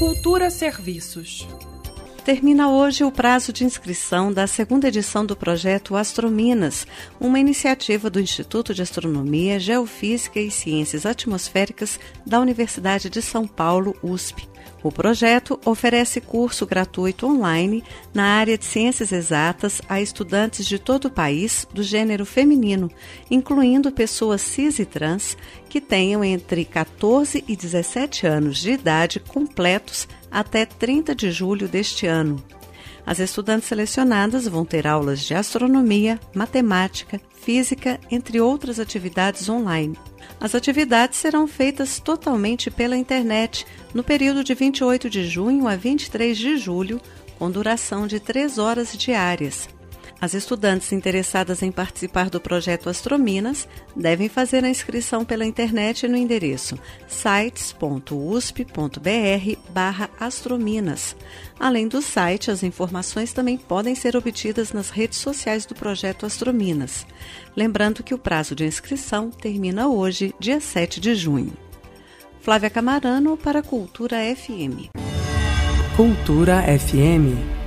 Cultura Serviços. Termina hoje o prazo de inscrição da segunda edição do projeto Astrominas, uma iniciativa do Instituto de Astronomia, Geofísica e Ciências Atmosféricas da Universidade de São Paulo, USP. O projeto oferece curso gratuito online na área de ciências exatas a estudantes de todo o país do gênero feminino, incluindo pessoas cis e trans que tenham entre 14 e 17 anos de idade completos até 30 de julho deste ano. As estudantes selecionadas vão ter aulas de astronomia, matemática, física, entre outras atividades online. As atividades serão feitas totalmente pela internet no período de 28 de junho a 23 de julho, com duração de três horas diárias. As estudantes interessadas em participar do projeto Astrominas devem fazer a inscrição pela internet no endereço sites.usp.br/astrominas. Além do site, as informações também podem ser obtidas nas redes sociais do projeto Astrominas. Lembrando que o prazo de inscrição termina hoje, dia 7 de junho. Flávia Camarano para Cultura FM. Cultura FM